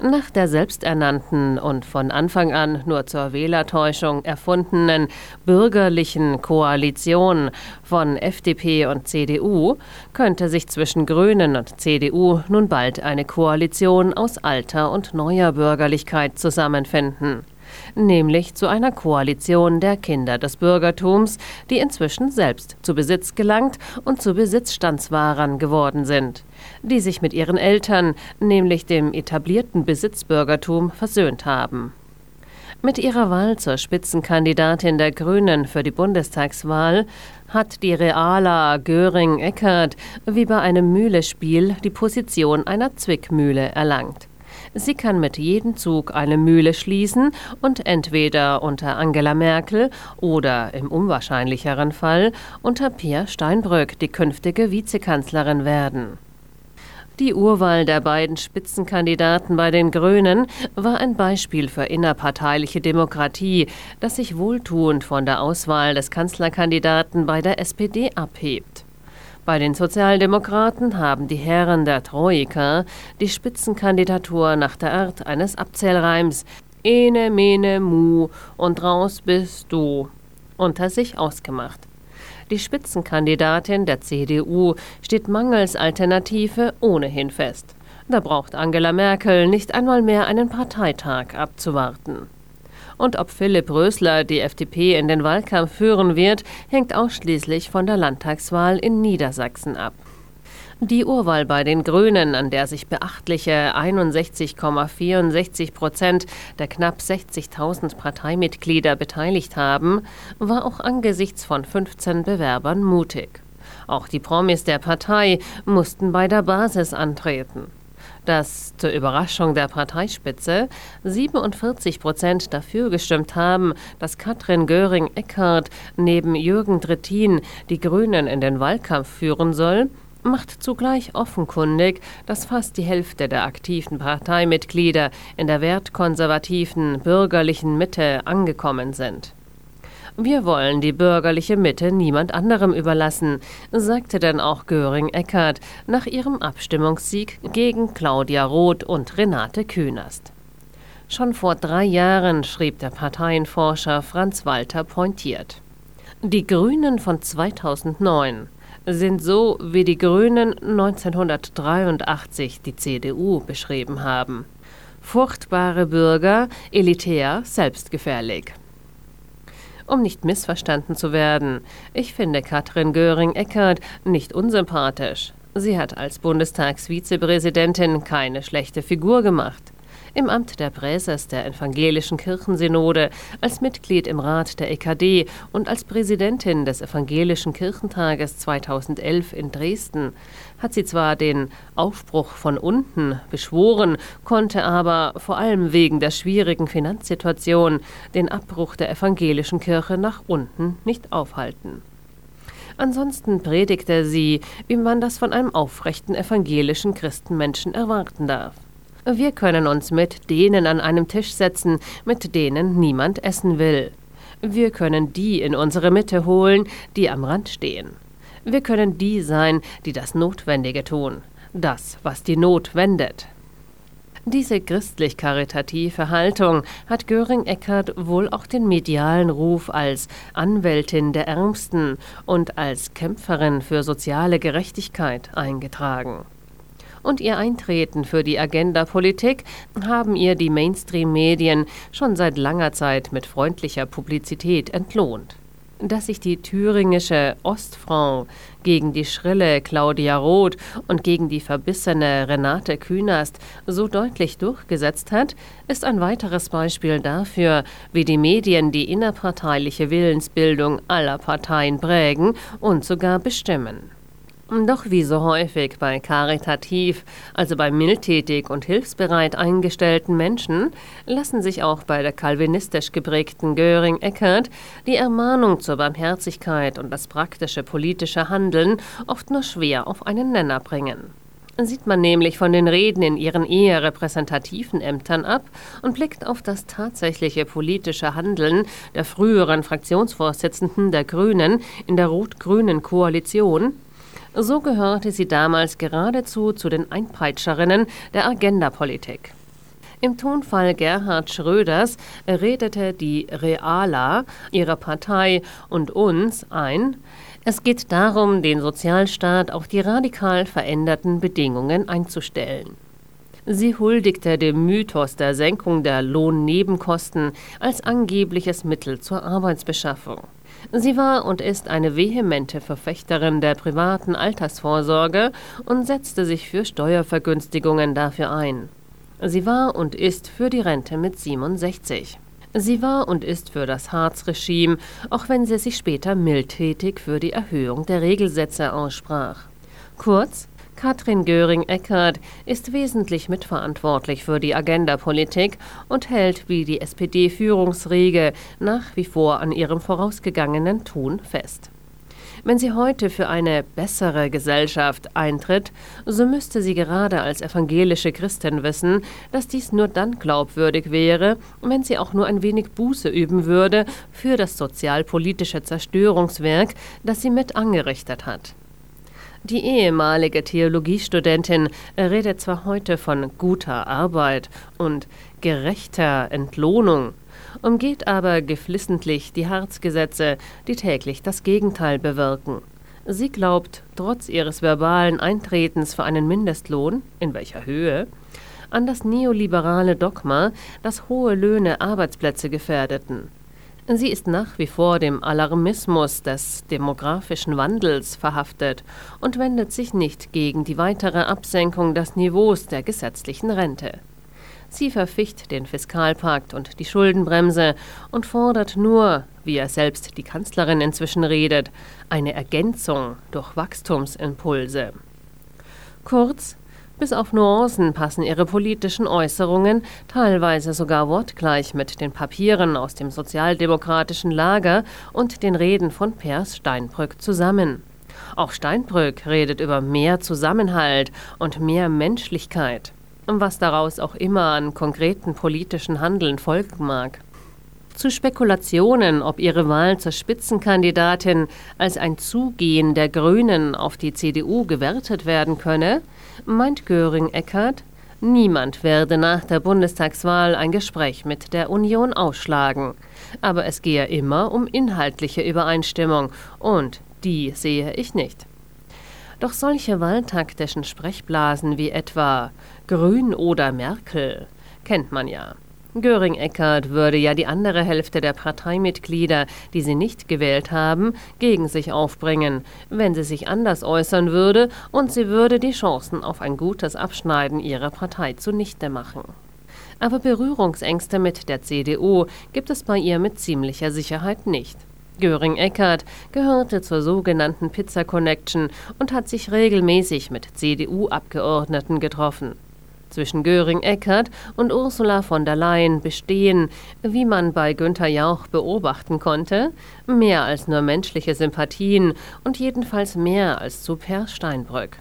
Nach der selbsternannten und von Anfang an nur zur Wählertäuschung erfundenen bürgerlichen Koalition von FDP und CDU könnte sich zwischen Grünen und CDU nun bald eine Koalition aus alter und neuer Bürgerlichkeit zusammenfinden nämlich zu einer Koalition der Kinder des Bürgertums, die inzwischen selbst zu Besitz gelangt und zu Besitzstandswahrern geworden sind, die sich mit ihren Eltern, nämlich dem etablierten Besitzbürgertum, versöhnt haben. Mit ihrer Wahl zur Spitzenkandidatin der Grünen für die Bundestagswahl hat die Reala Göring-Eckert wie bei einem Mühlespiel die Position einer Zwickmühle erlangt. Sie kann mit jedem Zug eine Mühle schließen und entweder unter Angela Merkel oder im unwahrscheinlicheren Fall unter Peer Steinbrück die künftige Vizekanzlerin werden. Die Urwahl der beiden Spitzenkandidaten bei den Grünen war ein Beispiel für innerparteiliche Demokratie, das sich wohltuend von der Auswahl des Kanzlerkandidaten bei der SPD abhebt. Bei den Sozialdemokraten haben die Herren der Troika die Spitzenkandidatur nach der Art eines Abzählreims Ene, mene, mu und raus bist du unter sich ausgemacht. Die Spitzenkandidatin der CDU steht mangels Alternative ohnehin fest. Da braucht Angela Merkel nicht einmal mehr einen Parteitag abzuwarten. Und ob Philipp Rösler die FDP in den Wahlkampf führen wird, hängt ausschließlich von der Landtagswahl in Niedersachsen ab. Die Urwahl bei den Grünen, an der sich beachtliche 61,64 Prozent der knapp 60.000 Parteimitglieder beteiligt haben, war auch angesichts von 15 Bewerbern mutig. Auch die Promis der Partei mussten bei der Basis antreten dass zur Überraschung der Parteispitze 47 Prozent dafür gestimmt haben, dass Katrin Göring-Eckardt neben Jürgen Trittin die Grünen in den Wahlkampf führen soll, macht zugleich offenkundig, dass fast die Hälfte der aktiven Parteimitglieder in der wertkonservativen bürgerlichen Mitte angekommen sind. Wir wollen die bürgerliche Mitte niemand anderem überlassen, sagte dann auch Göring Eckert nach ihrem Abstimmungssieg gegen Claudia Roth und Renate Künast. Schon vor drei Jahren schrieb der Parteienforscher Franz Walter pointiert. Die Grünen von 2009 sind so, wie die Grünen 1983 die CDU beschrieben haben. Furchtbare Bürger, elitär, selbstgefährlich um nicht missverstanden zu werden. Ich finde Katrin Göring-Eckardt nicht unsympathisch. Sie hat als Bundestagsvizepräsidentin keine schlechte Figur gemacht im Amt der Präses der Evangelischen Kirchensynode, als Mitglied im Rat der EKD und als Präsidentin des Evangelischen Kirchentages 2011 in Dresden hat sie zwar den Aufbruch von unten beschworen, konnte aber vor allem wegen der schwierigen Finanzsituation den Abbruch der evangelischen Kirche nach unten nicht aufhalten. Ansonsten predigte sie, wie man das von einem aufrechten evangelischen Christenmenschen erwarten darf. Wir können uns mit denen an einem Tisch setzen, mit denen niemand essen will. Wir können die in unsere Mitte holen, die am Rand stehen. Wir können die sein, die das Notwendige tun, das, was die Not wendet. Diese christlich-karitative Haltung hat Göring-Eckardt wohl auch den medialen Ruf als Anwältin der Ärmsten und als Kämpferin für soziale Gerechtigkeit eingetragen und ihr Eintreten für die Agenda-Politik haben ihr die Mainstream-Medien schon seit langer Zeit mit freundlicher Publizität entlohnt. Dass sich die thüringische Ostfrau gegen die schrille Claudia Roth und gegen die verbissene Renate Künast so deutlich durchgesetzt hat, ist ein weiteres Beispiel dafür, wie die Medien die innerparteiliche Willensbildung aller Parteien prägen und sogar bestimmen. Doch wie so häufig bei karitativ, also bei mildtätig und hilfsbereit eingestellten Menschen, lassen sich auch bei der kalvinistisch geprägten Göring-Eckert die Ermahnung zur Barmherzigkeit und das praktische politische Handeln oft nur schwer auf einen Nenner bringen. Sieht man nämlich von den Reden in ihren eher repräsentativen Ämtern ab und blickt auf das tatsächliche politische Handeln der früheren Fraktionsvorsitzenden der Grünen in der rot-grünen Koalition, so gehörte sie damals geradezu zu den Einpeitscherinnen der Agenda-Politik. Im Tonfall Gerhard Schröders redete die Reala ihrer Partei und uns ein, es geht darum, den Sozialstaat auf die radikal veränderten Bedingungen einzustellen. Sie huldigte dem Mythos der Senkung der Lohnnebenkosten als angebliches Mittel zur Arbeitsbeschaffung. Sie war und ist eine vehemente Verfechterin der privaten Altersvorsorge und setzte sich für Steuervergünstigungen dafür ein. Sie war und ist für die Rente mit 67. Sie war und ist für das Harz-Regime, auch wenn sie sich später mildtätig für die Erhöhung der Regelsätze aussprach. Kurz, Katrin Göring-Eckardt ist wesentlich mitverantwortlich für die Agenda-Politik und hält wie die SPD-Führungsriege nach wie vor an ihrem vorausgegangenen Tun fest. Wenn sie heute für eine bessere Gesellschaft eintritt, so müsste sie gerade als evangelische Christin wissen, dass dies nur dann glaubwürdig wäre, wenn sie auch nur ein wenig Buße üben würde für das sozialpolitische Zerstörungswerk, das sie mit angerichtet hat. Die ehemalige Theologiestudentin redet zwar heute von guter Arbeit und gerechter Entlohnung, umgeht aber geflissentlich die Harzgesetze, die täglich das Gegenteil bewirken. Sie glaubt, trotz ihres verbalen Eintretens für einen Mindestlohn, in welcher Höhe, an das neoliberale Dogma, dass hohe Löhne Arbeitsplätze gefährdeten. Sie ist nach wie vor dem Alarmismus des demografischen Wandels verhaftet und wendet sich nicht gegen die weitere Absenkung des Niveaus der gesetzlichen Rente. Sie verficht den Fiskalpakt und die Schuldenbremse und fordert nur, wie er selbst die Kanzlerin inzwischen redet, eine Ergänzung durch Wachstumsimpulse. Kurz, bis auf Nuancen passen ihre politischen Äußerungen teilweise sogar wortgleich mit den Papieren aus dem sozialdemokratischen Lager und den Reden von Pers Steinbrück zusammen. Auch Steinbrück redet über mehr Zusammenhalt und mehr Menschlichkeit, was daraus auch immer an konkreten politischen Handeln folgen mag zu Spekulationen, ob ihre Wahl zur Spitzenkandidatin als ein Zugehen der Grünen auf die CDU gewertet werden könne, meint Göring-Eckardt, niemand werde nach der Bundestagswahl ein Gespräch mit der Union ausschlagen. Aber es gehe immer um inhaltliche Übereinstimmung und die sehe ich nicht. Doch solche wahltaktischen Sprechblasen wie etwa Grün oder Merkel kennt man ja. Göring-Eckardt würde ja die andere Hälfte der Parteimitglieder, die sie nicht gewählt haben, gegen sich aufbringen, wenn sie sich anders äußern würde, und sie würde die Chancen auf ein gutes Abschneiden ihrer Partei zunichte machen. Aber Berührungsängste mit der CDU gibt es bei ihr mit ziemlicher Sicherheit nicht. Göring-Eckardt gehörte zur sogenannten Pizza Connection und hat sich regelmäßig mit CDU-Abgeordneten getroffen zwischen Göring-Eckardt und Ursula von der Leyen bestehen, wie man bei Günther Jauch beobachten konnte, mehr als nur menschliche Sympathien und jedenfalls mehr als zu Per Steinbrück.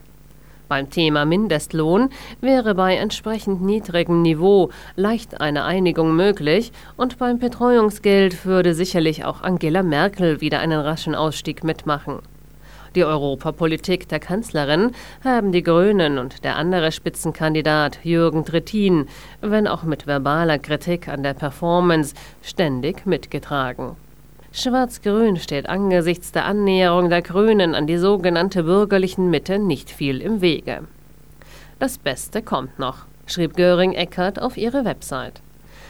Beim Thema Mindestlohn wäre bei entsprechend niedrigem Niveau leicht eine Einigung möglich und beim Betreuungsgeld würde sicherlich auch Angela Merkel wieder einen raschen Ausstieg mitmachen. Die Europapolitik der Kanzlerin haben die Grünen und der andere Spitzenkandidat Jürgen Trittin, wenn auch mit verbaler Kritik an der Performance, ständig mitgetragen. Schwarz-Grün steht angesichts der Annäherung der Grünen an die sogenannte bürgerlichen Mitte nicht viel im Wege. Das Beste kommt noch, schrieb Göring-Eckardt auf ihre Website.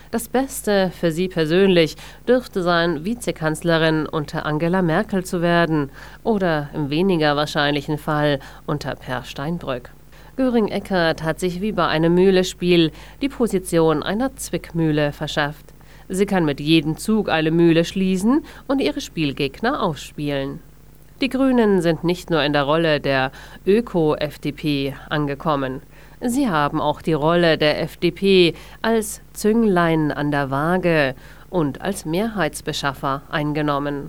Das Beste für sie persönlich dürfte sein, Vizekanzlerin unter Angela Merkel zu werden oder im weniger wahrscheinlichen Fall unter Per Steinbrück. Göring-Eckardt hat sich wie bei einem Mühlespiel die Position einer Zwickmühle verschafft. Sie kann mit jedem Zug eine Mühle schließen und ihre Spielgegner ausspielen. Die Grünen sind nicht nur in der Rolle der Öko-FDP angekommen. Sie haben auch die Rolle der FDP als Zünglein an der Waage und als Mehrheitsbeschaffer eingenommen.